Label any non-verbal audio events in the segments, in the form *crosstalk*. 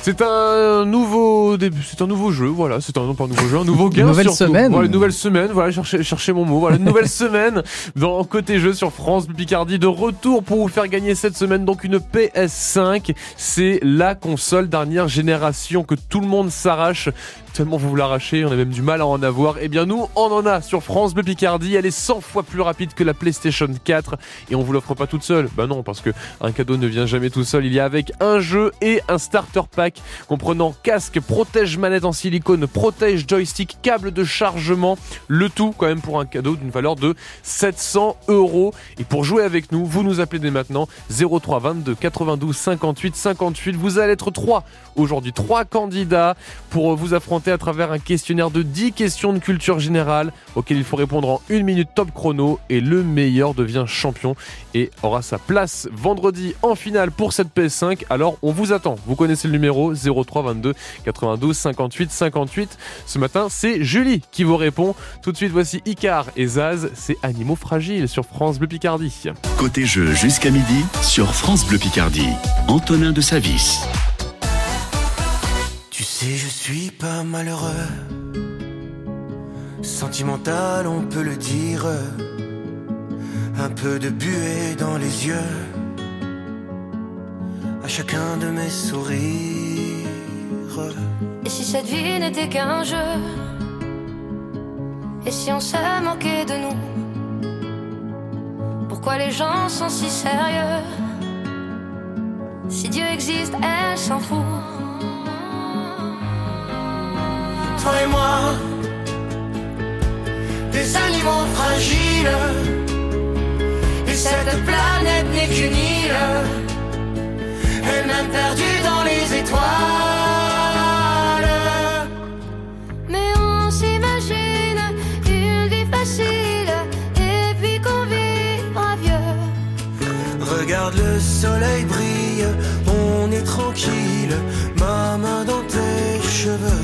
C'est un nouveau début, c'est un nouveau jeu, voilà, c'est un non pas un nouveau jeu, un nouveau gain. Une nouvelle surtout. semaine. Voilà, une nouvelle semaine, voilà, cherchez, cherchez mon mot, voilà, une nouvelle *laughs* semaine dans côté jeu sur France Picardie de retour pour vous faire gagner cette semaine donc une PS5. C'est la console dernière génération que tout le monde s'arrache. Tellement vous vous l'arrachez, on a même du mal à en avoir. Eh bien nous, on en a sur France Bleu Picardie. Elle est 100 fois plus rapide que la PlayStation 4 et on vous l'offre pas toute seule. Bah non, parce que un cadeau ne vient jamais tout seul. Il y a avec un jeu et un starter pack comprenant casque, protège manette en silicone, protège joystick, câble de chargement. Le tout quand même pour un cadeau d'une valeur de 700 euros. Et pour jouer avec nous, vous nous appelez dès maintenant 03 22 92 58 58. Vous allez être trois aujourd'hui, trois candidats pour vous affronter à travers un questionnaire de 10 questions de culture générale auxquelles il faut répondre en une minute top chrono et le meilleur devient champion et aura sa place vendredi en finale pour cette PS5. Alors on vous attend. Vous connaissez le numéro 03 22 92 58 58. Ce matin, c'est Julie qui vous répond. Tout de suite, voici Icar et Zaz. C'est Animaux fragiles sur France Bleu Picardie. Côté jeu jusqu'à midi sur France Bleu Picardie. Antonin de Savis. Tu sais, je suis pas malheureux. Sentimental, on peut le dire. Un peu de buée dans les yeux. À chacun de mes sourires. Et si cette vie n'était qu'un jeu? Et si on se moquait de nous? Pourquoi les gens sont si sérieux? Si Dieu existe, elle s'en fout. Toi et moi, des animaux fragiles. Et cette planète n'est qu'une île. Elle-même perdue dans les étoiles. Mais on s'imagine une vie facile Et puis qu'on vivra vieux Regarde le soleil brille, on est tranquille. Ma main dans tes cheveux.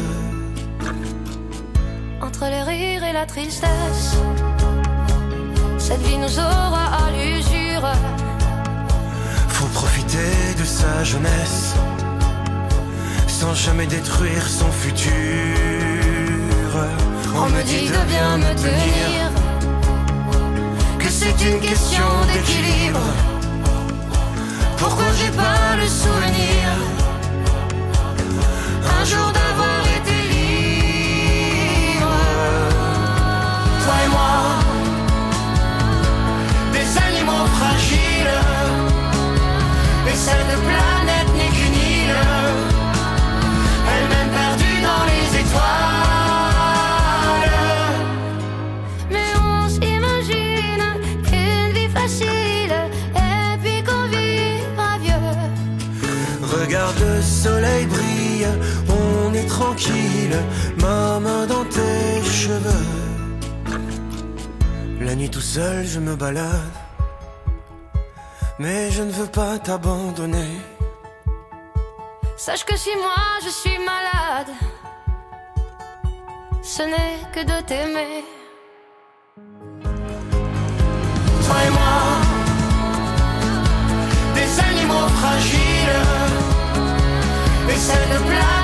Entre les rires et la tristesse. Cette vie nous aura à l'usure. Faut profiter de sa jeunesse sans jamais détruire son futur. On me dit de bien me tenir. Que c'est une question d'équilibre. Pourquoi j'ai pas le souvenir? Un jour Toi et moi, des animaux fragiles, et cette planète n'est qu'une île, elle-même perdue dans les étoiles. Mais on s'imagine une vie facile Et puis qu'on vivra vieux Regarde le soleil brille, on est tranquille, ma main dans tes cheveux. La nuit tout seul, je me balade, mais je ne veux pas t'abandonner. Sache que si moi je suis malade Ce n'est que de t'aimer. Toi et moi, des animaux fragiles, et cette planète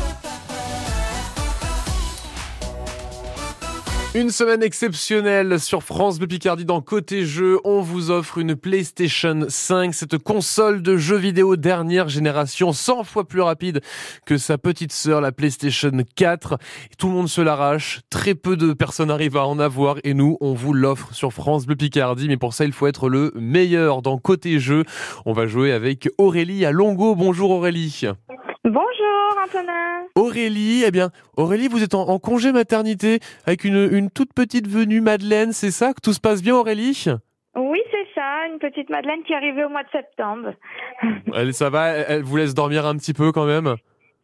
Une semaine exceptionnelle sur France Bleu Picardie dans Côté Jeux. On vous offre une PlayStation 5, cette console de jeux vidéo dernière génération, 100 fois plus rapide que sa petite sœur, la PlayStation 4. tout le monde se l'arrache. Très peu de personnes arrivent à en avoir et nous, on vous l'offre sur France Bleu Picardie. Mais pour ça, il faut être le meilleur dans Côté Jeux. On va jouer avec Aurélie à Longo. Bonjour Aurélie. Bonjour Antonin. Aurélie, eh bien, Aurélie, vous êtes en, congé maternité avec une, une, toute petite venue Madeleine, c'est ça? Que tout se passe bien Aurélie? Oui, c'est ça, une petite Madeleine qui est arrivée au mois de septembre. Elle, ça va, elle vous laisse dormir un petit peu quand même?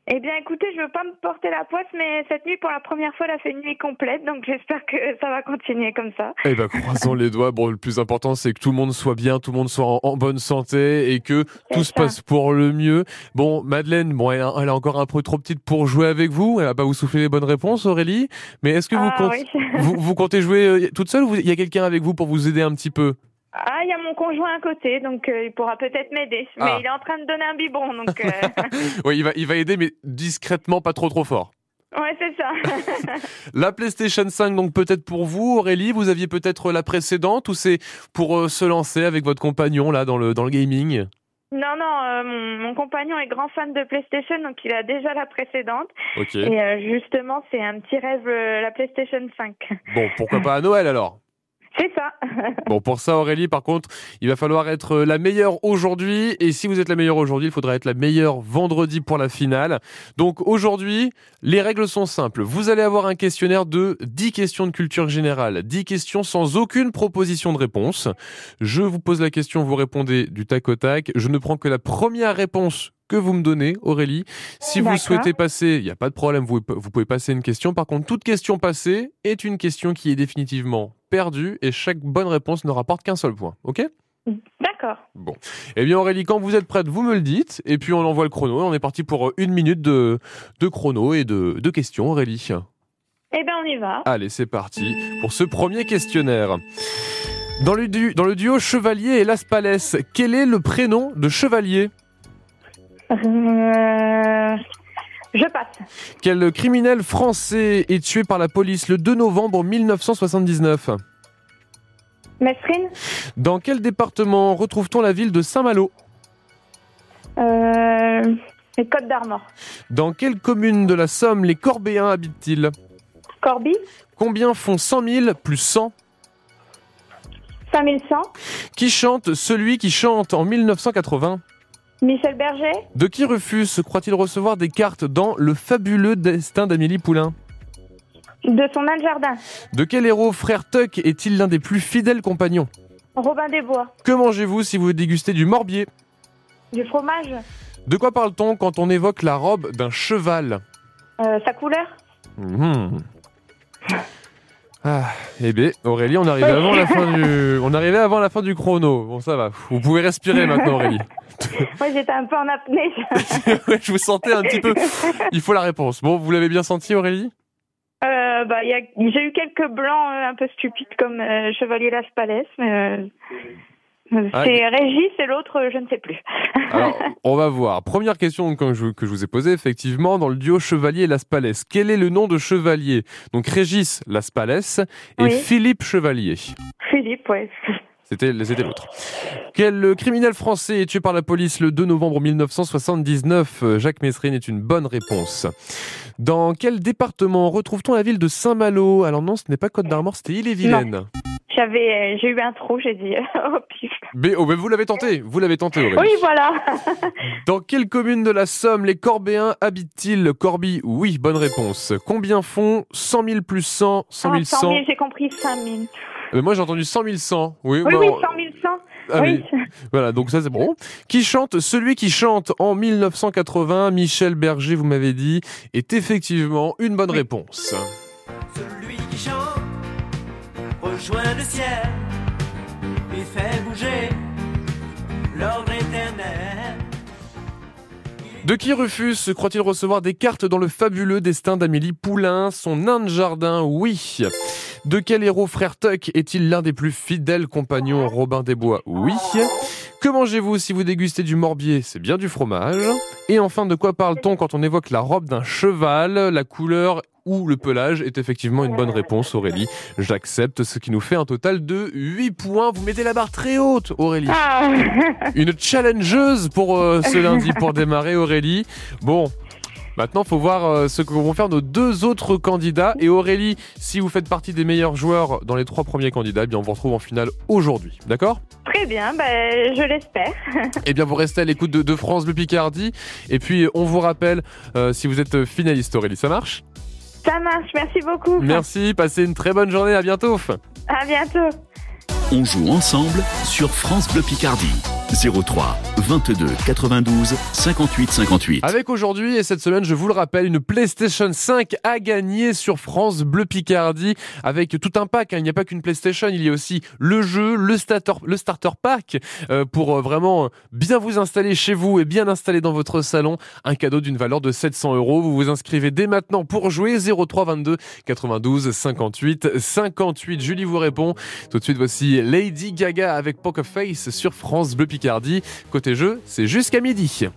Eh bien, écoutez, je veux pas me porter la poisse, mais cette nuit, pour la première fois, elle a fait une nuit complète, donc j'espère que ça va continuer comme ça. Eh ben, croisons les doigts. Bon, le plus important, c'est que tout le monde soit bien, tout le monde soit en, bonne santé et que tout se passe pour le mieux. Bon, Madeleine, bon, elle, est encore un peu trop petite pour jouer avec vous. Elle va pas vous souffler les bonnes réponses, Aurélie. Mais est-ce que vous, ah, comptez, *laughs* vous, vous, comptez jouer euh, toute seule ou il y a quelqu'un avec vous pour vous aider un petit peu? Ah, il y a mon conjoint à côté, donc euh, il pourra peut-être m'aider. Mais ah. il est en train de donner un biberon, donc. Euh. *laughs* oui, il va, il va aider, mais discrètement, pas trop trop fort. Ouais, c'est ça. *laughs* la PlayStation 5, donc peut-être pour vous, Aurélie, vous aviez peut-être la précédente ou c'est pour euh, se lancer avec votre compagnon là dans le dans le gaming? Non, non, mon, compagnon est grand fan de PlayStation, donc il a déjà la précédente. Ok. Et justement, c'est un petit rêve, la PlayStation 5. Bon, pourquoi pas à Noël alors? C'est ça. *laughs* bon, pour ça, Aurélie, par contre, il va falloir être la meilleure aujourd'hui. Et si vous êtes la meilleure aujourd'hui, il faudra être la meilleure vendredi pour la finale. Donc aujourd'hui, les règles sont simples. Vous allez avoir un questionnaire de 10 questions de culture générale. 10 questions sans aucune proposition de réponse. Je vous pose la question, vous répondez du tac au tac. Je ne prends que la première réponse que vous me donnez, Aurélie. Si vous souhaitez passer, il n'y a pas de problème, vous, vous pouvez passer une question. Par contre, toute question passée est une question qui est définitivement perdue et chaque bonne réponse ne rapporte qu'un seul point. OK? D'accord. Bon. Eh bien Aurélie, quand vous êtes prête, vous me le dites et puis on envoie le chrono. On est parti pour une minute de, de chrono et de, de questions, Aurélie. Eh bien on y va. Allez, c'est parti pour ce premier questionnaire. Dans le, dans le duo Chevalier et Las Palès, quel est le prénom de Chevalier? Euh, je passe. Quel criminel français est tué par la police le 2 novembre 1979 Mesrine? Dans quel département retrouve-t-on la ville de Saint-Malo? Euh, Les Côtes d'Armor. Dans quelle commune de la Somme les Corbéens habitent-ils? Corby? Combien font 100 000 plus 100 5100. Qui chante celui qui chante en 1980 Michel Berger. De qui Rufus croit-il recevoir des cartes dans Le fabuleux destin d'Amélie Poulain? De son âne jardin. De quel héros frère Tuck est-il l'un des plus fidèles compagnons? Robin des Bois. Que mangez-vous si vous dégustez du morbier? Du fromage. De quoi parle-t-on quand on évoque la robe d'un cheval? Euh, Sa couleur. Mmh. Ah, eh bien, Aurélie, on arrivait avant la fin du, on arrivait avant la fin du chrono. Bon, ça va. Vous pouvez respirer maintenant, Aurélie. *laughs* Moi, j'étais un peu en apnée. *laughs* je vous sentais un petit peu. Il faut la réponse. Bon, vous l'avez bien senti, Aurélie? Euh, bah, j'ai eu quelques blancs euh, un peu stupides comme euh, Chevalier Las Palais, mais ah, c'est Régis et l'autre, je ne sais plus. *laughs* Alors, on va voir. Première question que je, que je vous ai posée, effectivement, dans le duo Chevalier Las Palais. Quel est le nom de Chevalier? Donc Régis Las Palais et Philippe Chevalier. Philippe, ouais. C'était l'autre. Quel criminel français est tué par la police le 2 novembre 1979 Jacques Messrine est une bonne réponse. Dans quel département retrouve-t-on la ville de Saint-Malo? Alors non, ce n'est pas Côte d'Armor, c'était Ille-et-Vilaine. J'avais, euh, j'ai eu un trou, j'ai dit *laughs* oh, Mais, oh, mais vous l'avez tenté, vous l'avez tenté, Aurélie. Oui, voilà. *laughs* Dans quelle commune de la Somme les Corbéens habitent-ils? Corby, oui, bonne réponse. Combien font 100 000 plus 100, 100 000 100 000, j'ai compris 5 000. Mais moi j'ai entendu 100 000 100. Oui, oui, oui 100 000 100. Ah, oui. *laughs* Voilà, donc ça c'est bon. Qui chante Celui qui chante en 1980, Michel Berger, vous m'avez dit, est effectivement une bonne réponse. De qui Rufus croit-il recevoir des cartes dans le fabuleux destin d'Amélie Poulain, son nain de jardin? Oui. De quel héros frère Tuck est-il l'un des plus fidèles compagnons Robin des Bois? Oui. Que mangez-vous si vous dégustez du morbier? C'est bien du fromage. Et enfin, de quoi parle-t-on quand on évoque la robe d'un cheval? La couleur ou le pelage est effectivement une bonne réponse, Aurélie. J'accepte, ce qui nous fait un total de 8 points. Vous mettez la barre très haute, Aurélie. Ah. Une challengeuse pour euh, ce lundi, pour *laughs* démarrer, Aurélie. Bon, Maintenant, faut voir euh, ce que vont faire nos deux autres candidats. Et Aurélie, si vous faites partie des meilleurs joueurs dans les trois premiers candidats, eh bien on vous retrouve en finale aujourd'hui. D'accord? Très bien, ben, je l'espère. *laughs* Eh bien, vous restez à l'écoute de, de France Bleu Picardie. Et puis, on vous rappelle euh, si vous êtes finaliste, Aurélie. Ça marche? Ça marche, merci beaucoup. Merci, passez une très bonne journée. À bientôt. À bientôt. On joue ensemble sur France Bleu Picardie. 03 22 92 58 58. Avec aujourd'hui et cette semaine, je vous le rappelle, une PlayStation 5 à gagner sur France Bleu Picardie avec tout un pack. hein. Il n'y a pas qu'une PlayStation, il y a aussi le jeu, le starter, pack euh, pour euh, vraiment bien vous installer chez vous et bien installer dans votre salon. Un cadeau d'une valeur de 700 euros. Vous vous inscrivez dès maintenant pour jouer 03 22 92 58 58. Julie vous répond. Tout de suite, voici Lady Gaga avec Poker Face sur France Bleu Picardie. Côté jeu, c'est jusqu'à midi.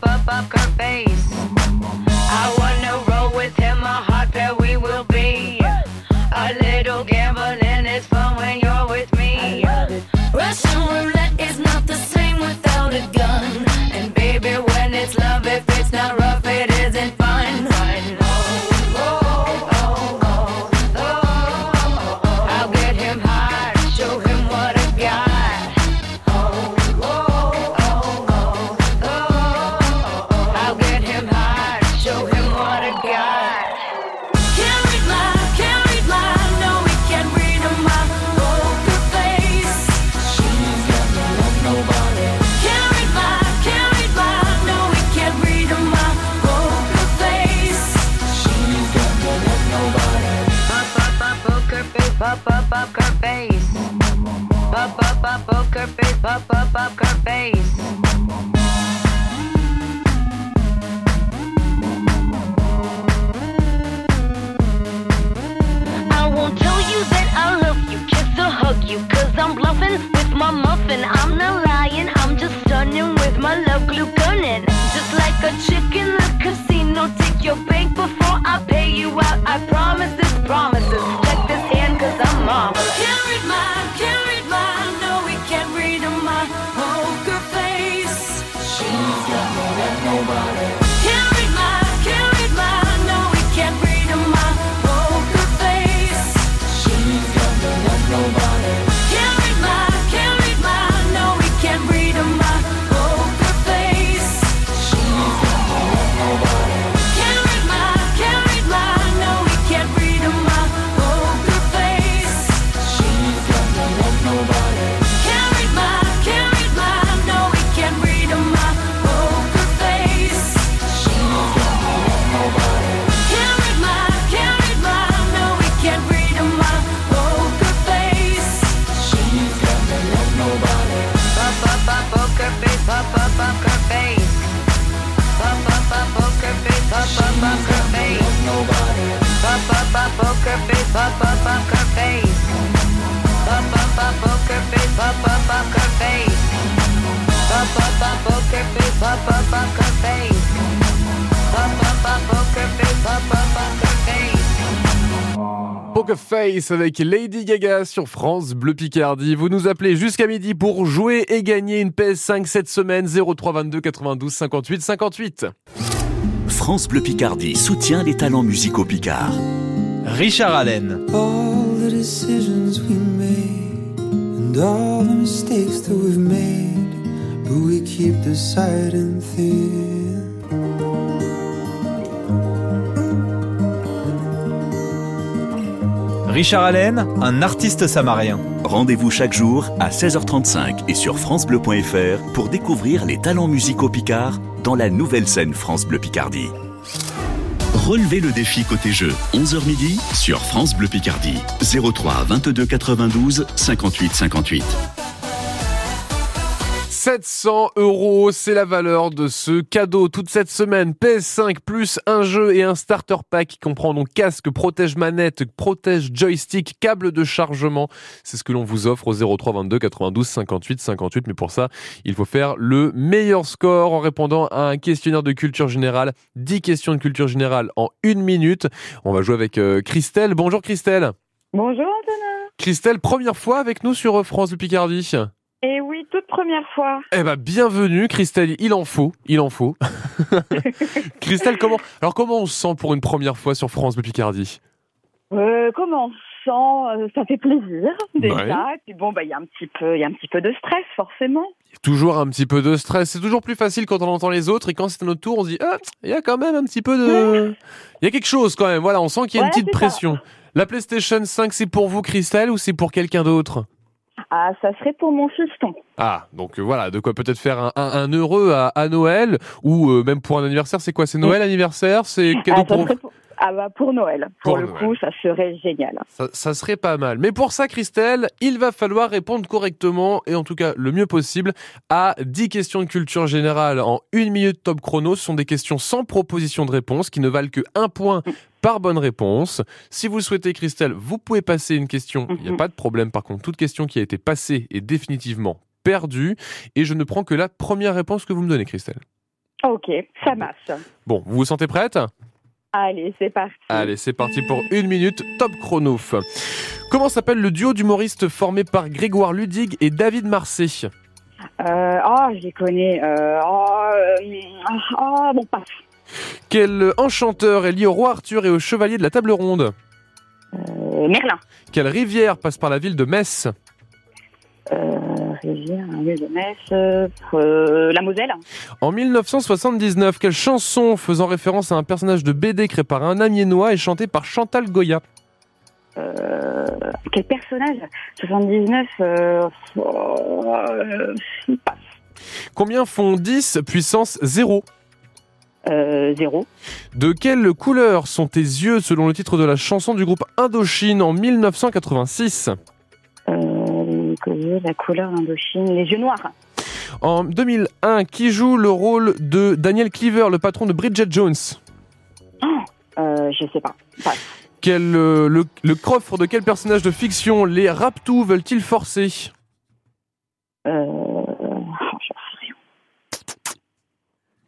Face, pop, pop, poker face. Face, avec Lady Gaga sur France Bleu Picardie. Vous nous appelez jusqu'à midi pour jouer et gagner une PS5 cette semaine 03 22 92 58 58. France Bleu Picardie soutient les talents musicaux picards. Richard Allen. all the decisions we made and all the mistakes that we've made, but we keep deciding thin. Richard Allen, un artiste samarien. Rendez-vous chaque jour à 16h35 et sur francebleu.fr pour découvrir les talents musicaux picards dans la nouvelle scène France Bleu Picardie. Relevez le défi côté jeu, 11h midi sur France Bleu Picardie. 03 22 92 58 58. 700 euros, c'est la valeur de ce cadeau toute cette semaine. PS5 plus un jeu et un starter pack qui comprend donc casque, protège manette, protège joystick, câble de chargement. C'est ce que l'on vous offre au 03 22 92 58 58. Mais pour ça, il faut faire le meilleur score en répondant à un questionnaire de culture générale. 10 questions de culture générale en une minute. On va jouer avec euh, Christelle. Bonjour Christelle. Bonjour Antonin. Christelle, première fois avec nous sur France du Picardie. Et oui, toute première fois. Eh ben, bienvenue, Christelle. Il en faut, il en faut. *laughs* Christelle, comment, alors comment on se sent pour une première fois sur France de Picardie? Euh, comment on se sent? Euh, Ça fait plaisir déjà. Ouais. Et puis bon, bah il y a un petit peu, il y a un petit peu de stress forcément. Toujours un petit peu de stress. C'est toujours plus facile quand on entend les autres et quand c'est à notre tour, on se dit ah, il y a quand même un petit peu de, il y a quelque chose quand même. Voilà, on sent qu'il y a une petite ça. pression. La PlayStation 5, c'est pour vous, Christelle, ou c'est pour quelqu'un d'autre? Ah, ça serait pour mon fiston. Ah, donc euh, voilà, de quoi peut-être faire un, un- un heureux à, à Noël ou euh, même pour un anniversaire. C'est quoi? C'est Noël, anniversaire? C'est cadeau Ah, pour... ah bah pour Noël. Pour, Pour le Noël. coup, ça serait génial. Ça, ça serait pas mal. Mais pour ça, Christelle, il va falloir répondre correctement et en tout cas le mieux possible à 10 questions de culture générale en une minute top chrono. Ce sont des questions sans proposition de réponse qui ne valent que un point par bonne réponse. Si vous le souhaitez, Christelle, vous pouvez passer une question. Il n'y a Mhm. pas de problème. Par contre, toute question qui a été passée est définitivement perdue. Et je ne prends que la première réponse que vous me donnez, Christelle. Ok, ça marche. Bon, vous vous sentez prête? Allez, c'est parti. Allez, c'est parti pour une minute, top chrono. Comment s'appelle le duo d'humoristes formé par Grégoire Ludig et David Marseille Euh, oh, je les connais. Euh, oh, euh, oh, bon, passe. Quel enchanteur est lié au roi Arthur et au chevalier de la table ronde? Euh, Merlin. Quelle rivière passe par la ville de Metz? Euh, Rivière, un lieu de Metz. Euh, euh, la Moselle. En 1979, quelle chanson faisant référence à un personnage de BD créé par un amiénois est chantée par Chantal Goya? Euh, quel personnage? 79. Euh. Combien font 10 puissance 0 Euh, zéro. De quelle couleur sont tes yeux selon le titre de la chanson du groupe Indochine en 1986 La couleur d'Indochine. Les yeux noirs. En 2001, qui joue le rôle de Daniel Cleaver, le patron de Bridget Jones? Euh, je sais pas. Passe. Quel, euh, le, le coffre de quel personnage de fiction les Raptous veulent-ils forcer? Euh, oh, j'en sais rien.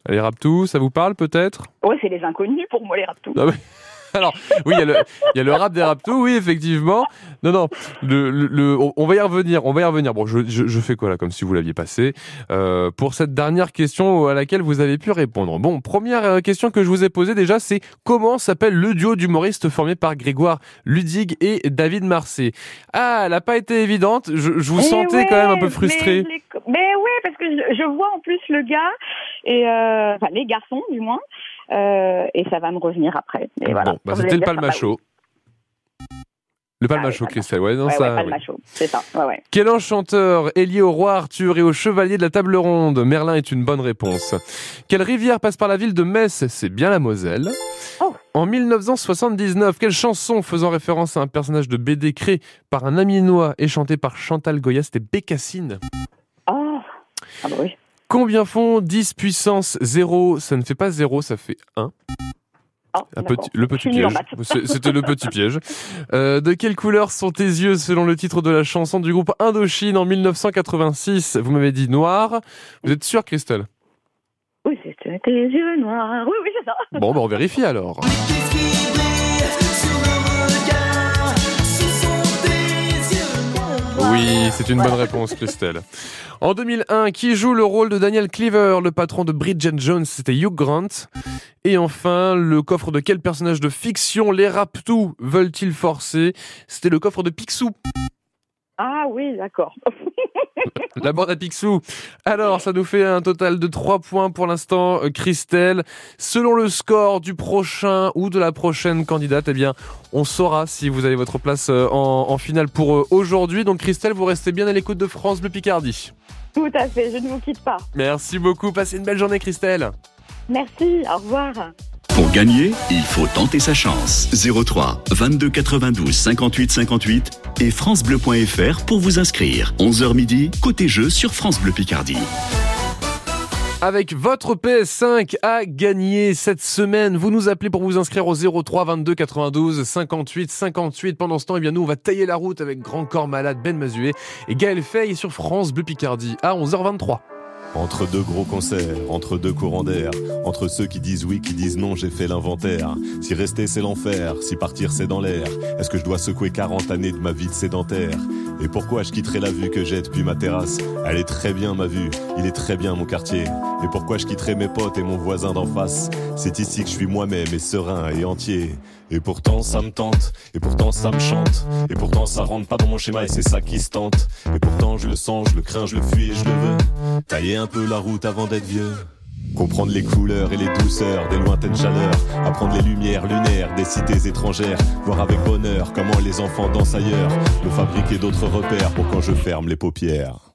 Les Raptous, ça vous parle peut-être? Ouais, c'est les inconnus pour moi, les raptous. Ah *laughs* Alors, oui, il y, a le- il y a le rap des Raptous, oui, effectivement. Non, non, le, le- le- on- va y revenir, on va y revenir. Bon, je, je- je fais quoi là, comme si vous l'aviez passé? Euh, Pour cette dernière question à laquelle vous avez pu répondre. Bon, première euh, question que je vous ai posée déjà, c'est comment s'appelle le duo d'humoristes formé par Grégoire Ludig et David Marseille? Ah, elle n'a pas été évidente, je, je vous Eh sentais ouais, quand même un peu Mais, frustré. co- mais ouais, parce que je, je vois en plus le gars, et euh, enfin les garçons du moins, euh, et ça va me revenir après. Et voilà. Bon, bah, c'était le dire, ça va, palmacho. Le palmacho, ouais, Christelle, ouais, non, Ouais, ça. ouais, c'est ça. Quel enchanteur est lié au roi Arthur et au chevalier de la table ronde Merlin est une bonne réponse. Quelle rivière passe par la ville de Metz? C'est bien la Moselle. Oh. En 1979, quelle chanson faisant référence à un personnage de BD créé par un aminois et chanté par Chantal Goya C'était Bécassine? Oh, ah bah oui. Combien font 10 puissance 0 Ça ne fait pas 0, ça fait 1. Oh, Un petit, le petit piège. C'était le petit piège. *laughs* Euh, de quelle couleur sont tes yeux selon le titre de la chanson du groupe Indochine en 1986 Vous m'avez dit noir. Vous êtes sûr, Christelle? Oui, c'était tes yeux noirs. Oui, oui, c'est ça. Bon, ben on vérifie alors. Oui, c'est une bonne réponse, Christelle. En 2001, qui joue le rôle de Daniel Cleaver, le patron de Bridget Jones C'était Hugh Grant. Et enfin, le coffre de quel personnage de fiction les Raptous veulent-ils forcer? C'était le coffre de Picsou. Ah oui, d'accord. *laughs* *laughs* La bande à Picsou. Alors, ça nous fait un total de 3 points pour l'instant, euh, Christelle. Selon le score du prochain ou de la prochaine candidate, eh bien, on saura si vous avez votre place euh, en, en finale pour euh, aujourd'hui. Donc, Christelle, vous restez bien à l'écoute de France Bleu Picardie. Tout à fait, je ne vous quitte pas. Merci beaucoup. Passez une belle journée, Christelle. Merci, au revoir. Pour gagner, il faut tenter sa chance. 03 22 92 58 58 et francebleu.fr pour vous inscrire. 11h midi, côté jeu sur France Bleu Picardie. Avec votre PS5 à gagner cette semaine, vous nous appelez pour vous inscrire au 03 22 92 58 58. Pendant ce temps, eh bien nous on va tailler la route avec Grand Corps Malade, Ben Mazué et Gaël Fay sur France Bleu Picardie à 11h23. Entre deux gros concerts, entre deux courants d'air, entre ceux qui disent oui, qui disent non, j'ai fait l'inventaire. Si rester c'est l'enfer, si partir c'est dans l'air, est-ce que je dois secouer 40 années de ma vie de sédentaire? Et pourquoi je quitterai la vue que j'ai depuis ma terrasse? Elle est très bien ma vue, il est très bien mon quartier. Et pourquoi je quitterai mes potes et mon voisin d'en face? C'est ici que je suis moi-même et serein et entier. Et pourtant ça me tente, et pourtant ça me chante, et pourtant ça rentre pas dans mon schéma et c'est ça qui se tente. Et pourtant je le sens, je le crains, je le fuis et je le veux. Tailler un peu la route avant d'être vieux. Comprendre les couleurs et les douceurs des lointaines chaleurs, apprendre les lumières lunaires des cités étrangères, voir avec bonheur comment les enfants dansent ailleurs, me fabriquer d'autres repères pour quand je ferme les paupières.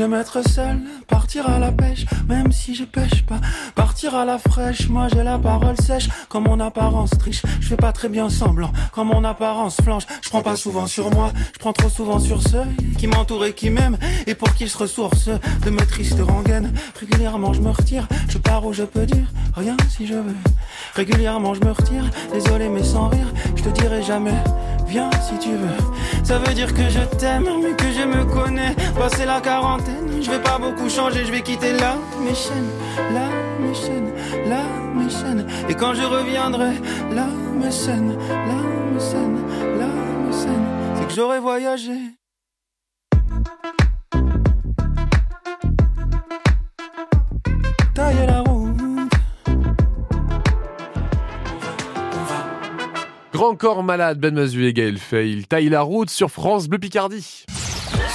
J'aime être seul, partir à la pêche, même si je pêche pas. Partir à la fraîche, moi j'ai la parole sèche, comme mon apparence triche. Je fais pas très bien semblant, comme mon apparence flanche. Je prends pas souvent sur moi, je prends trop souvent sur ceux qui m'entourent et qui m'aiment, et pour qu'ils se ressourcent de mes tristes rengaines. Régulièrement je me retire, je pars où je peux dire rien si je veux. Régulièrement je me retire, désolé mais sans rire, je te dirai jamais. Viens si tu veux. Ça veut dire que je t'aime, mais que je me connais. Passé la quarantaine, je vais pas beaucoup changer, je vais quitter là mes chaînes, là mes chaînes, là mes chaînes. Et quand je reviendrai, là mes scènes, là mes scènes, là mes scènes, c'est que j'aurai voyagé. Tailler la. Grand corps malade, Ben Mazu et Gaël Fay, ils taillent la route sur France Bleu Picardie.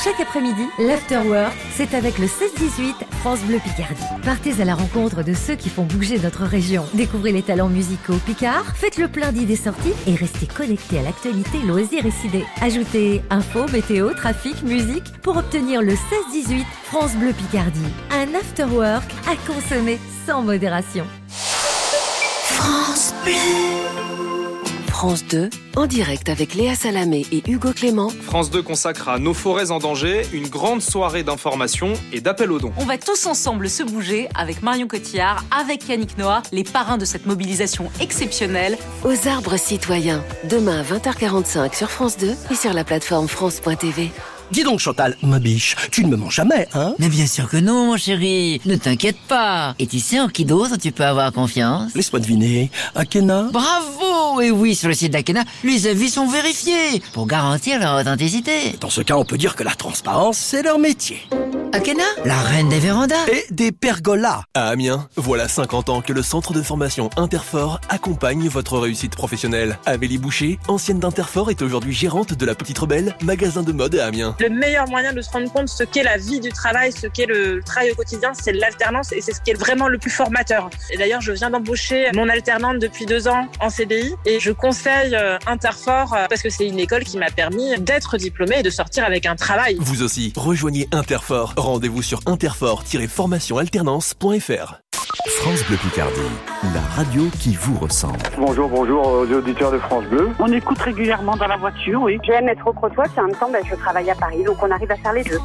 Chaque après-midi, l'Afterwork, c'est avec le 16-18 France Bleu Picardie. Partez à la rencontre de ceux qui font bouger notre région. Découvrez les talents musicaux Picard, faites le plein d'idées sorties et restez connectés à l'actualité loisirs et idées. Ajoutez info, météo, trafic, musique pour obtenir le 16-18 France Bleu Picardie. Un Afterwork à consommer sans modération. France Bleu. France 2, en direct avec Léa Salamé et Hugo Clément. France 2 consacre à nos forêts en danger une grande soirée d'information et d'appel aux dons. On va tous ensemble se bouger avec Marion Cotillard, avec Yannick Noah, les parrains de cette mobilisation exceptionnelle. Aux arbres citoyens, demain à 20h45 sur France 2 et sur la plateforme France.tv. Dis donc Chantal, ma biche, tu ne me mens jamais, hein? Mais bien sûr que non, mon chéri. Ne t'inquiète pas. Et tu sais en qui d'autre tu peux avoir confiance? Laisse-moi deviner. Akena? Bravo Et oui, sur le site d'Akena, les avis sont vérifiés pour garantir leur authenticité. Dans ce cas, on peut dire que la transparence, c'est leur métier. Akena? La reine des vérandas Et des pergolas. À Amiens, voilà 50 ans que le centre de formation Interfort accompagne votre réussite professionnelle. Amélie Boucher, ancienne d'Interfort, est aujourd'hui gérante de la Petite Rebelle, magasin de mode à Amiens. Le meilleur moyen de se rendre compte ce qu'est la vie du travail, ce qu'est le travail au quotidien, c'est l'alternance et c'est ce qui est vraiment le plus formateur. Et d'ailleurs, je viens d'embaucher mon alternante depuis deux ans en CDI et je conseille euh, Interfort euh, parce que c'est une école qui m'a permis d'être diplômée et de sortir avec un travail. Vous aussi, rejoignez Interfort. Rendez-vous sur interfort-formationalternance.fr. France Bleu Picardie, la radio qui vous ressemble. Bonjour, bonjour aux auditeurs de France Bleu. On écoute régulièrement dans la voiture, oui. J'aime être au Crotoy, puis en même temps, ben, je travaille à Paris, donc on arrive à faire les deux.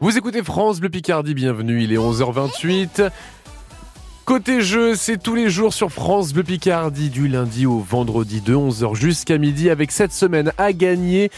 Vous écoutez France Bleu Picardie, bienvenue, il est 11h28. Côté jeu, c'est tous les jours sur France Bleu Picardie, du lundi au vendredi de 11h jusqu'à midi, avec cette semaine à gagner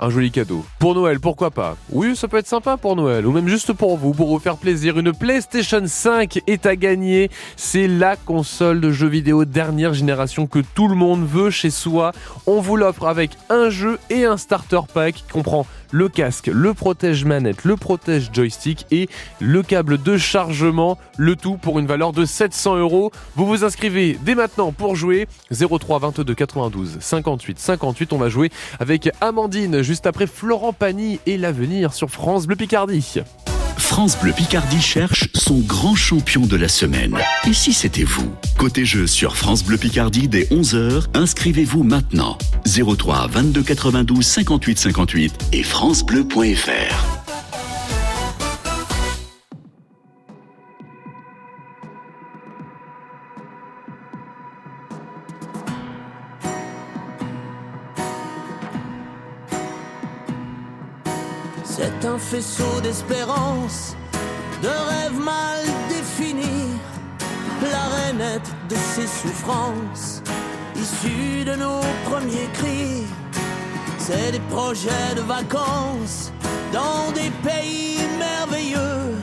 un joli cadeau. Pour Noël, pourquoi pas? Oui, ça peut être sympa pour Noël, ou même juste pour vous, pour vous faire plaisir. Une PlayStation 5 est à gagner. C'est la console de jeux vidéo dernière génération que tout le monde veut chez soi. On vous l'offre avec un jeu et un starter pack qui comprend le casque, le protège manette, le protège joystick et le câble de chargement, le tout pour une valeur de 700 euros. Vous vous inscrivez dès maintenant pour jouer 03 22 92 58 58. On va jouer avec Amandine juste après Florent Pagny et l'avenir sur France Bleu Picardie. France Bleu Picardie cherche son grand champion de la semaine. Et si c'était vous Côté jeu sur France Bleu Picardie dès 11h, inscrivez-vous maintenant. 03 22 92 58 58 et francebleu.fr. C'est un faisceau d'espérance, de rêves mal définis, la rainette de ses souffrances, issue de nos premiers cris. C'est des projets de vacances dans des pays merveilleux,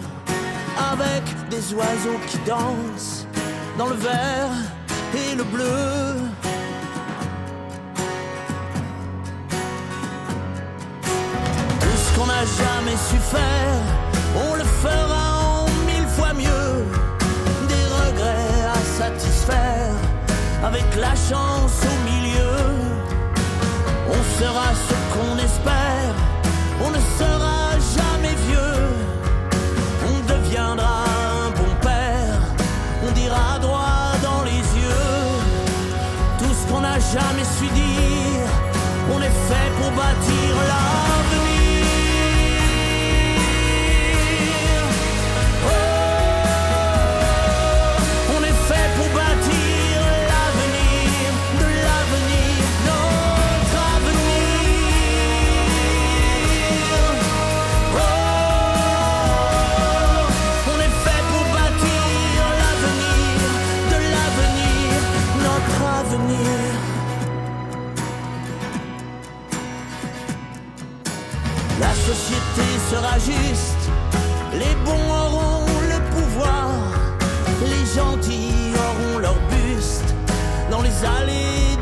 avec des oiseaux qui dansent dans le vert et le bleu. Jamais on le fera en mille fois mieux. Des regrets à satisfaire, avec la chance au milieu. On sera ce qu'on espère, société sera juste, les bons auront le pouvoir, les gentils auront leur buste. Dans les allées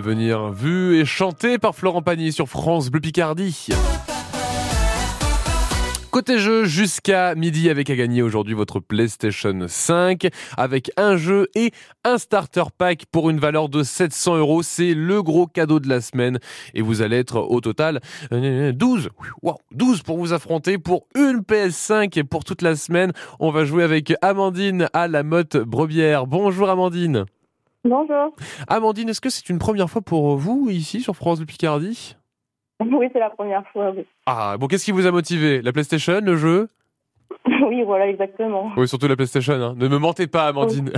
L'avenir vu et chanté par Florent Pagny sur France Bleu Picardie. Côté jeu, jusqu'à midi avec à gagner aujourd'hui votre PlayStation 5 avec un jeu et un starter pack pour une valeur de 700 euros. C'est le gros cadeau de la semaine et vous allez être au total euh, 12. Wow, 12 pour vous affronter pour une PS5 et pour toute la semaine. On va jouer avec Amandine à la motte Brebière. Bonjour Amandine. Bonjour. Amandine, est-ce que c'est une première fois pour vous ici sur France de Picardie? *laughs* Oui, c'est la première fois, oui. Ah, bon, qu'est-ce qui vous a motivé? La PlayStation, le jeu? *laughs* Oui, voilà, exactement. Oui, surtout la PlayStation. hein. Ne me mentez pas, Amandine.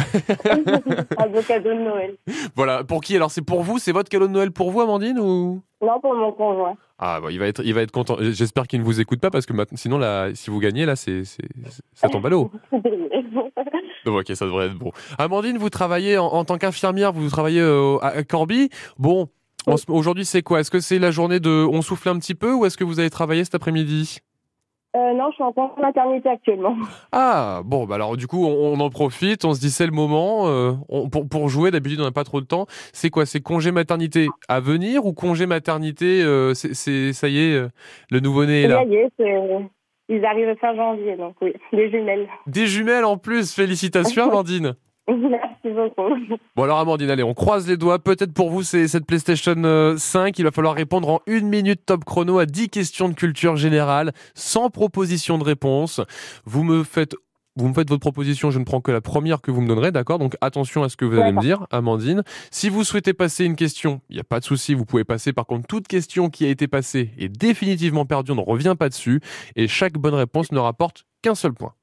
Un beau cadeau de Noël. voilà, pour qui? Alors, c'est pour vous C'est votre cadeau de Noël pour vous, Amandine ou? Non, pour mon conjoint. Ah, bon, il va être, il va être content. J'espère qu'il ne vous écoute pas parce que sinon, là, si vous gagnez, là, c'est, c'est- ça tombe à l'eau. *laughs* *laughs* Donc, ok, ça devrait être bon. Amandine, vous travaillez en, en tant qu'infirmière, vous travaillez euh, à Corby. Bon, aujourd'hui, c'est quoi? Est-ce que c'est la journée de on souffle un petit peu ou est-ce que vous allez travailler cet après-midi? Euh, non, je suis en congé maternité actuellement. *laughs* Ah, bon, bah alors du coup, on, on en profite, on se dit c'est le moment. euh, on- pour, pour jouer, d'habitude, on n'a pas trop de temps. C'est quoi? C'est congé maternité à venir ou congé maternité euh, c'est, Ça y est, le nouveau-né est là Ça y est, c'est- Ils arrivent fin janvier, donc oui, des jumelles. Des jumelles en plus, félicitations, *laughs* Amandine Merci beaucoup. Bon alors Amandine, allez, on croise les doigts. Peut-être pour vous, c'est cette PlayStation euh, 5. Il va falloir répondre en une minute top chrono à 10 questions de culture générale, sans proposition de réponse. Vous me faites... Vous me faites votre proposition, je ne prends que la première que vous me donnerez, d'accord? Donc attention à ce que vous allez me dire, Amandine. Si vous souhaitez passer une question, il n'y a pas de souci, vous pouvez passer. Par contre, toute question qui a été passée est définitivement perdue, on ne revient pas dessus. Et chaque bonne réponse ne rapporte qu'un seul point.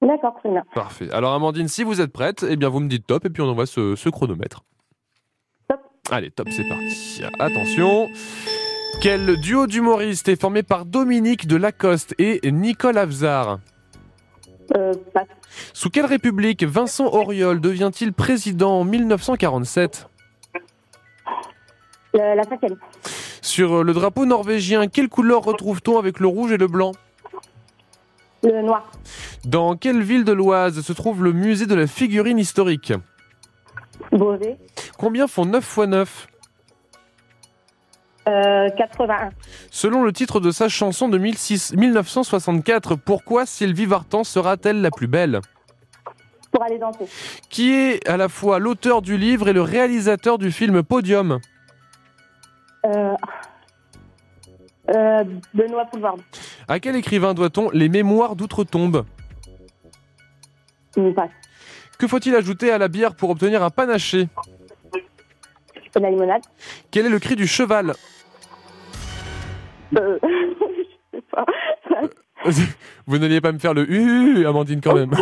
D'accord, très bien. Parfait. Alors Amandine, si vous êtes prête, eh bien vous me dites top et puis on envoie ce, ce chronomètre. Allez, top, c'est parti. Attention. Quel duo d'humoristes est formé par Dominique de Lacoste et Nicole Avzar? Euh, passe. Sous quelle république Vincent Auriol devient-il président en 1947 Le- la cinquième. Sur le drapeau norvégien, quelle couleur retrouve-t-on avec le rouge et le blanc? Le noir. Dans quelle ville de l'Oise se trouve le musée de la figurine historique? Beauvais. Combien font 9 x 9 Euh, 81. Selon le titre de sa chanson de 1600 1964, pourquoi Sylvie Vartan sera-t-elle la plus belle? Pour aller danser. Qui est à la fois l'auteur du livre et le réalisateur du film Podium? Euh, euh, Benoît Poulvard. À quel écrivain doit-on les mémoires d'outre-tombe? Passe. Que faut-il ajouter à la bière pour obtenir un panaché? La limonade. Quel est le cri du cheval? Euh, *laughs* je sais pas. Vous n'alliez pas me faire le hu, Amandine, quand même. *laughs*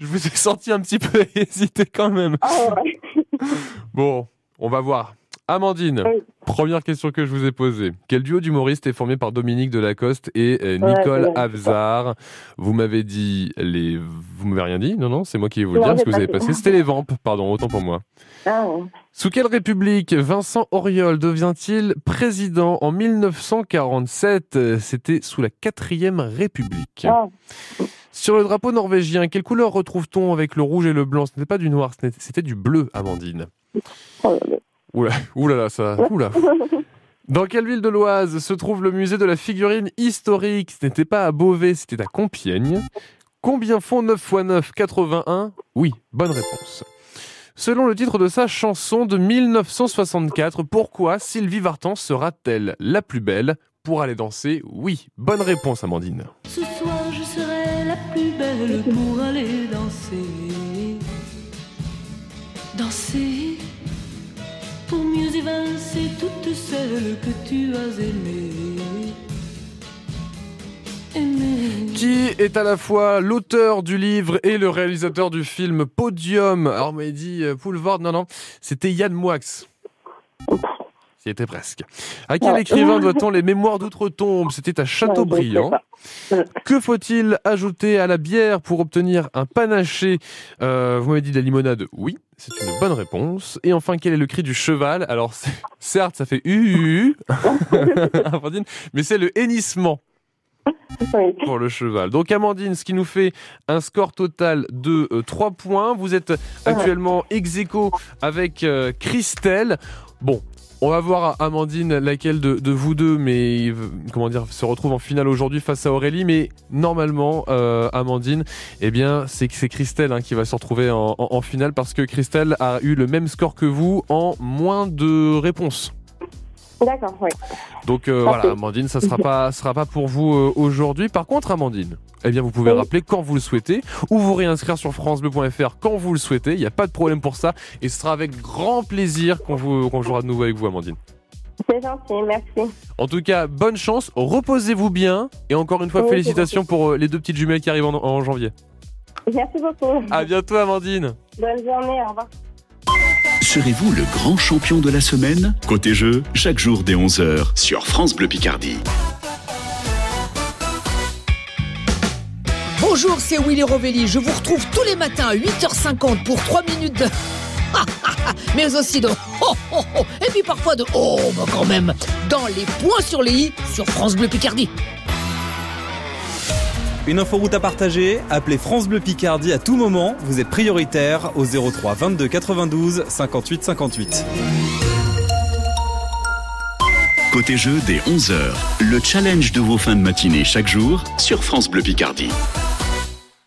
Je vous ai senti un petit peu *laughs* hésiter quand même. Ah ouais. Bon, on va voir. Amandine, première question que je vous ai posée. Quel duo d'humoristes est formé par Dominique Delacoste et euh, Nicole ouais. Avzar? Vous m'avez dit les. Vous m'avez rien dit? Non, non, c'est moi qui vais vous le dire parce que vous avez passé. C'était les Vampes, pardon, autant pour moi. Ah, ouais. Sous quelle république Vincent Auriol devient-il président en 1947 Euh, C'était sous la quatrième république. Ah. Sur le drapeau norvégien, quelle couleur retrouve-t-on avec le rouge et le blanc? Ce n'était pas du noir, c'était du bleu, Amandine. Oula, oula là, ça. Oula. *laughs* Dans quelle ville de l'Oise se trouve le musée de la figurine historique? Ce n'était pas à Beauvais, c'était à Compiègne. Combien font 9 x 9 81 Oui, bonne réponse. Selon le titre de sa chanson de 1964, pourquoi Sylvie Vartan sera-t-elle la plus belle? Pour aller danser Oui, bonne réponse Amandine. Ce soir, je serai la plus belle pour que tu as. Qui est à la fois l'auteur du livre et le réalisateur du film Podium Alors, on dit euh, Poulvord, non, non, c'était Yann Moix. J'y était presque. À quel Ouais. écrivain doit-on les mémoires d'outre-tombe? C'était à Chateaubriand. Que faut-il ajouter à la bière pour obtenir un panaché? Euh, Vous m'avez dit de la limonade Oui, c'est une bonne réponse. Et enfin, quel est le cri du cheval? Alors, certes, ça fait *laughs* Amandine, mais c'est le hennissement. pour le cheval. Donc Amandine, ce qui nous fait un score total de 3 points. Vous êtes actuellement ex aequo avec euh, Christelle. Bon, on va voir Amandine laquelle de, vous deux, mais comment dire, se retrouve en finale aujourd'hui face à Aurélie. Mais normalement, euh, Amandine, eh bien, c'est c'est Christelle hein, qui va se retrouver en, en- en finale parce que Christelle a eu le même score que vous en moins de réponses. D'accord, oui. Donc euh, voilà, Amandine, ça sera pas sera pas pour vous euh, aujourd'hui. Par contre, Amandine, eh bien vous pouvez rappeler quand vous le souhaitez ou vous réinscrire sur francebleu.fr quand vous le souhaitez. Il n'y a pas de problème pour ça et ce sera avec grand plaisir qu'on vous qu'on jouera de nouveau avec vous, Amandine. C'est gentil, merci. En tout cas, bonne chance, reposez-vous bien et encore une fois Oui, félicitations pour euh, les deux petites jumelles qui arrivent en, en janvier. Merci beaucoup. À bientôt, Amandine. Bonne journée, au revoir. Serez-vous le grand champion de la semaine? Côté jeu, chaque jour dès 11h sur France Bleu Picardie. Bonjour, c'est Willy Rovelli. Je vous retrouve tous les matins à 8h50 pour 3 minutes de. *laughs* Mais aussi de. *laughs* Oh, oh, oh. Et puis parfois de. Oh, bah quand même. Dans les points sur les i sur France Bleu Picardie. Une inforoute à partager, appelez France Bleu Picardie à tout moment, vous êtes prioritaire au 03 22 92 58 58. Côté jeu dès 11h, le challenge de vos fins de matinée chaque jour sur France Bleu Picardie.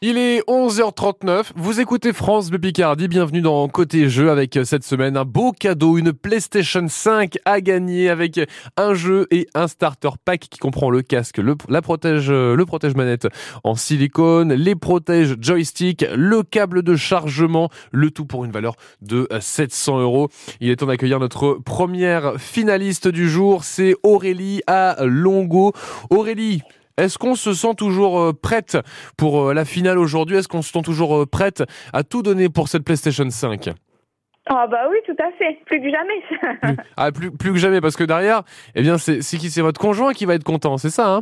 Il est 11h39, vous écoutez France Bleu Picardie, bienvenue dans Côté Jeu avec euh, cette semaine un beau cadeau, une PlayStation 5 à gagner avec un jeu et un starter pack qui comprend le casque, le, la protège, euh, le protège manette en silicone, les protèges joystick, le câble de chargement, le tout pour une valeur de euh, 700 euros. Il est temps d'accueillir notre première finaliste du jour, c'est Aurélie à Longo. Aurélie, est-ce qu'on se sent toujours euh, prête pour euh, la finale aujourd'hui? Est-ce qu'on se sent toujours euh, prête à tout donner pour cette PlayStation 5 Ah bah oui, tout à fait, plus que jamais. *laughs* Ah, plus, plus que jamais, parce que derrière, eh bien, c'est qui? C'est votre conjoint qui va être content, c'est ça hein?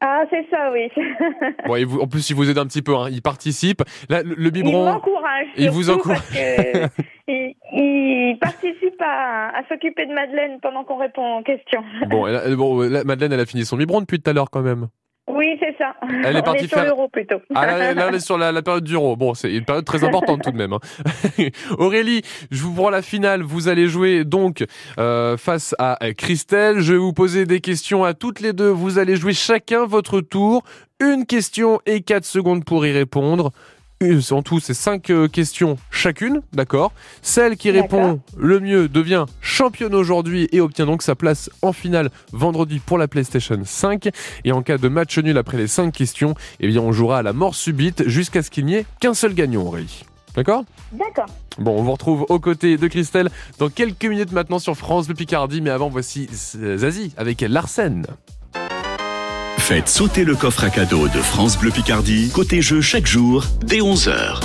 Ah, c'est ça, oui. *laughs* Bon, et vous- en plus, il vous aide un petit peu, hein, il participe. Là, le, le Il biberon. m'encourage. Il vous encourage. que *laughs* il, il participe à, à s'occuper de Madeleine pendant qu'on répond aux questions. Bon, elle bon, là, Madeleine, elle a fini son biberon depuis tout à l'heure quand même. Oui, c'est ça. Elle est On partie est sur faire- l'euro plutôt. Ah là, là, on est sur la, la période du euro. Bon, c'est une période très importante tout de même. hein. *laughs* Aurélie, je vous prends la finale. Vous allez jouer donc euh, face à Christelle. Je vais vous poser des questions à toutes les deux. Vous allez jouer chacun votre tour. Une question et quatre secondes pour y répondre. En tout, c'est cinq euh, questions chacune, d'accord Celle qui répond le mieux devient championne aujourd'hui et obtient donc sa place en finale vendredi pour la PlayStation 5. Et en cas de match nul après les cinq questions, eh bien on jouera à la mort subite jusqu'à ce qu'il n'y ait qu'un seul gagnant, Aurélie. D'accord? D'accord. Bon, on vous retrouve aux côtés de Christelle dans quelques minutes maintenant sur France de Picardie, mais avant voici Zazie avec Larsen. Faites sauter le coffre à cadeau de France Bleu Picardie, côté jeu chaque jour dès 11h.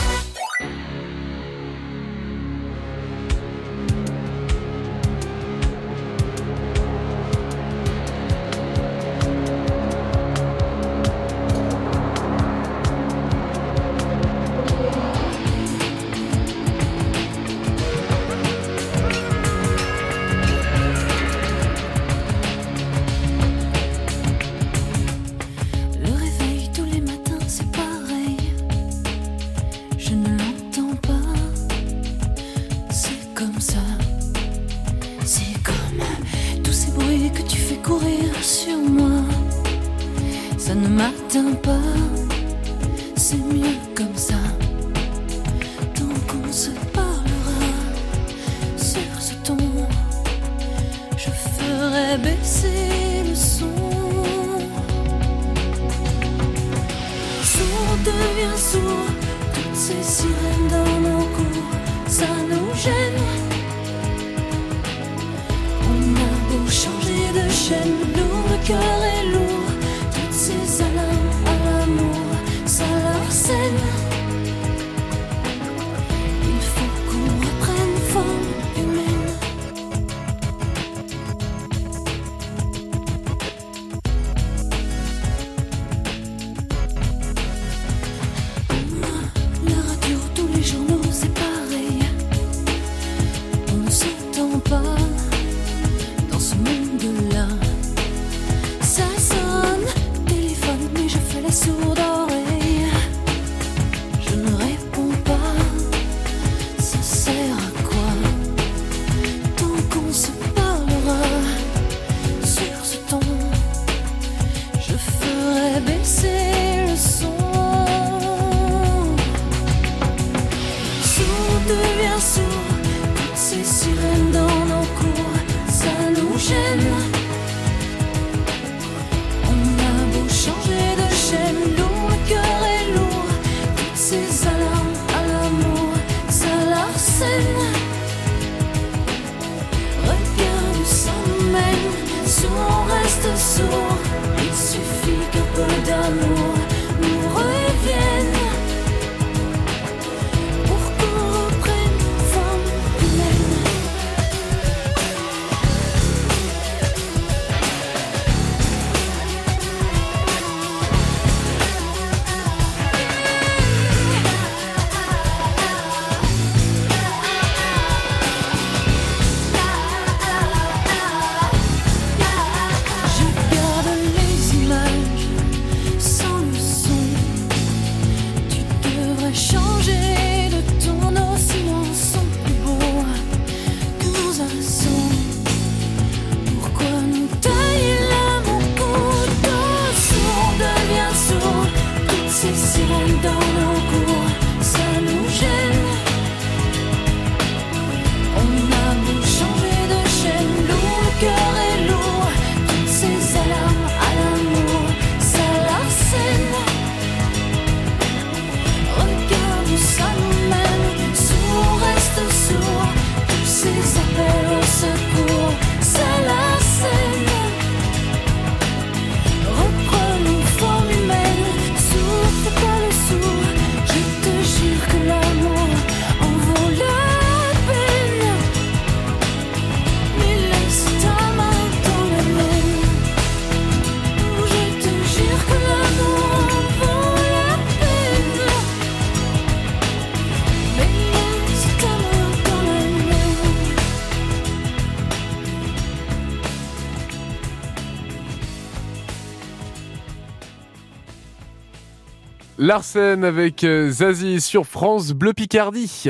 Larsen avec euh, Zazie sur France Bleu Picardie.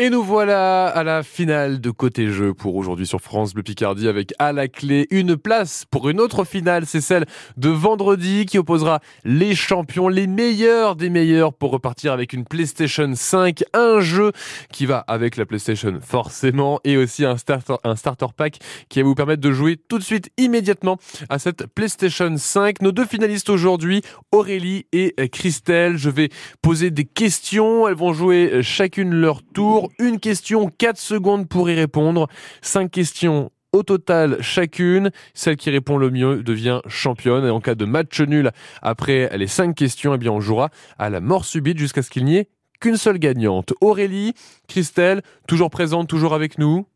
Et nous voilà à la finale de côté jeu pour aujourd'hui sur France Bleu Picardie avec à la clé une place pour une autre finale, c'est celle de vendredi qui opposera les champions, les meilleurs des meilleurs pour repartir avec une PlayStation 5, un jeu qui va avec la PlayStation forcément et aussi un starter, un starter pack qui va vous permettre de jouer tout de suite immédiatement à cette PlayStation 5. Nos deux finalistes aujourd'hui, Aurélie et Christelle, je vais poser des questions, elles vont jouer chacune leur tour une question, 4 secondes pour y répondre. 5 questions au total chacune. Celle qui répond le mieux devient championne. Et en cas de match nul après les 5 questions, eh bien on jouera à la mort subite jusqu'à ce qu'il n'y ait qu'une seule gagnante. Aurélie, Christelle, toujours présente, toujours avec nous?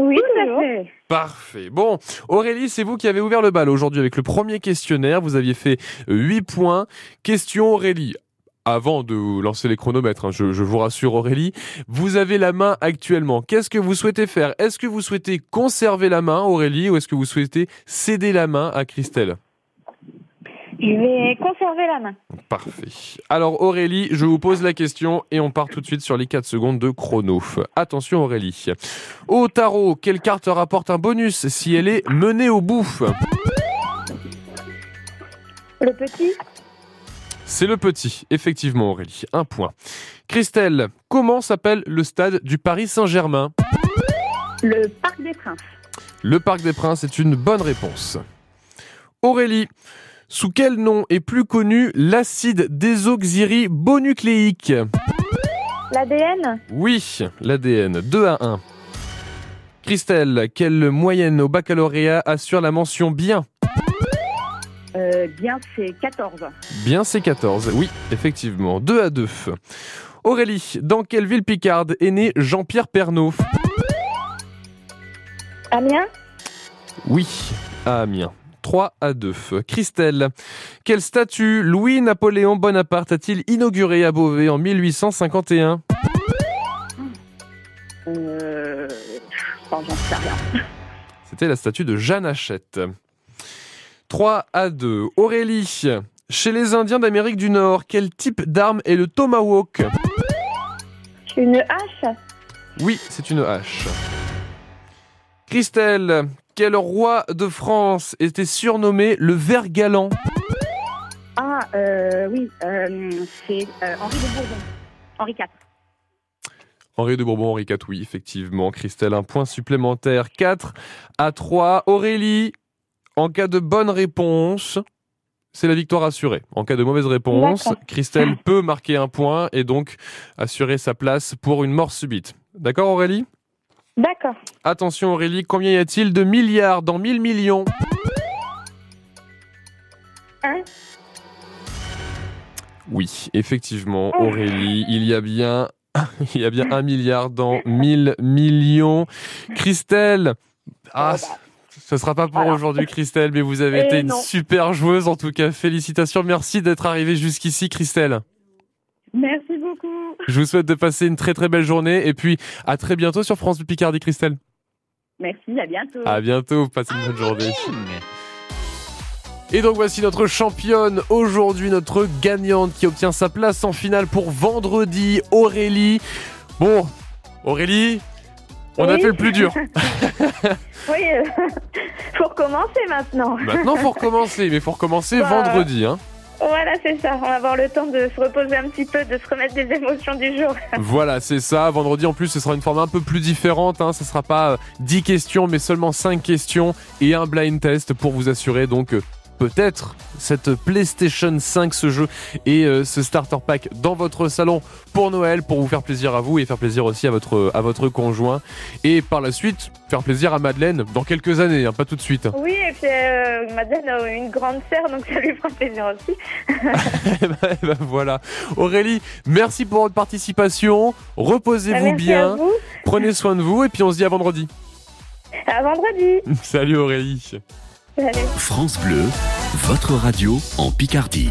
Oui, tout à fait. Parfait. Bon, Aurélie, c'est vous qui avez ouvert le bal aujourd'hui avec le premier questionnaire. Vous aviez fait 8 points. Question Aurélie avant de lancer les chronomètres, hein, je, je, vous rassure Aurélie, vous avez la main actuellement. Qu'est-ce que vous souhaitez faire? Est-ce que vous souhaitez conserver la main Aurélie ou est-ce que vous souhaitez céder la main à Christelle? Je vais conserver la main. Parfait. Alors Aurélie, je vous pose la question et on part tout de suite sur les 4 secondes de chrono. Attention Aurélie. Au tarot, quelle carte rapporte un bonus si elle est menée au bout? Le petit? C'est le petit, effectivement Aurélie. Un point. Christelle, comment s'appelle le stade du Paris Saint-Germain? Le Parc des Princes. Le Parc des Princes est une bonne réponse. Aurélie, sous quel nom est plus connu l'acide désoxyribonucléique? L'ADN Oui, l'ADN. 2 à 1. Christelle, quelle moyenne au baccalauréat assure la mention bien? Euh, bien, c'est 14. Bien, c'est 14. Oui, effectivement. 2 à 2. Aurélie, dans quelle ville picarde est né Jean-Pierre Pernaud? Amiens? Oui, à Amiens. 3 à 2. Christelle, quelle statue Louis-Napoléon Bonaparte a-t-il inauguré à Beauvais en 1851 Euh. J'en sais rien. C'était la statue de Jeanne Hachette. 3 à 2. Aurélie, chez les Indiens d'Amérique du Nord, quel type d'arme est le tomahawk? Une hache Oui, c'est une hache. Christelle, quel roi de France était surnommé le ver galant? Ah, euh, oui, euh, c'est euh, Henri de Bourbon. Henri IV. Henri de Bourbon, Henri IV, oui, effectivement. Christelle, un point supplémentaire. 4 à 3. Aurélie, en cas de bonne réponse, c'est la victoire assurée. En cas de mauvaise réponse, Christelle *laughs* peut marquer un point et donc assurer sa place pour une mort subite. D'accord Aurélie? D'accord. Attention Aurélie, combien y a-t-il de milliards dans 1000 millions? Un. Oui, effectivement Aurélie, il y a bien *laughs* il y a bien un milliard dans *laughs* 1000 millions. Christelle, ah, ce sera pas pour aujourd'hui, Christelle, mais vous avez Et été une super joueuse. En tout cas, félicitations. Merci d'être arrivée jusqu'ici, Christelle. Merci beaucoup. Je vous souhaite de passer une très très belle journée et puis à très bientôt sur France Picardie, Christelle. Merci, à bientôt. À bientôt, passez une bonne journée. Et donc voici notre championne aujourd'hui, notre gagnante qui obtient sa place en finale pour vendredi, Aurélie. Bon, Aurélie, on a fait le plus dur. *laughs* Oui, euh, *laughs* faut recommencer maintenant. Maintenant, faut recommencer, mais faut recommencer Bah, vendredi. Hein. Voilà, c'est ça. On va avoir le temps de se reposer un petit peu, de se remettre des émotions du jour. *laughs* Voilà, c'est ça. Vendredi, en plus, ce sera une forme un peu plus différente. Hein. Ce sera pas euh, 10 questions, mais seulement 5 questions et un blind test pour vous assurer donc euh, peut-être cette PlayStation 5, ce jeu et euh, ce starter pack dans votre salon pour Noël, pour vous faire plaisir à vous et faire plaisir aussi à votre, à votre conjoint. Et par la suite, faire plaisir à Madeleine dans quelques années, hein, pas tout de suite. Oui, et puis euh, Madeleine a une grande sœur, donc ça lui fera plaisir aussi. *laughs* Eh ben, eh ben, voilà. Aurélie, merci pour votre participation. Reposez-vous Merci bien. Prenez soin de vous et puis on se dit à vendredi. À vendredi. *laughs* Salut Aurélie. France Bleu, votre radio en Picardie.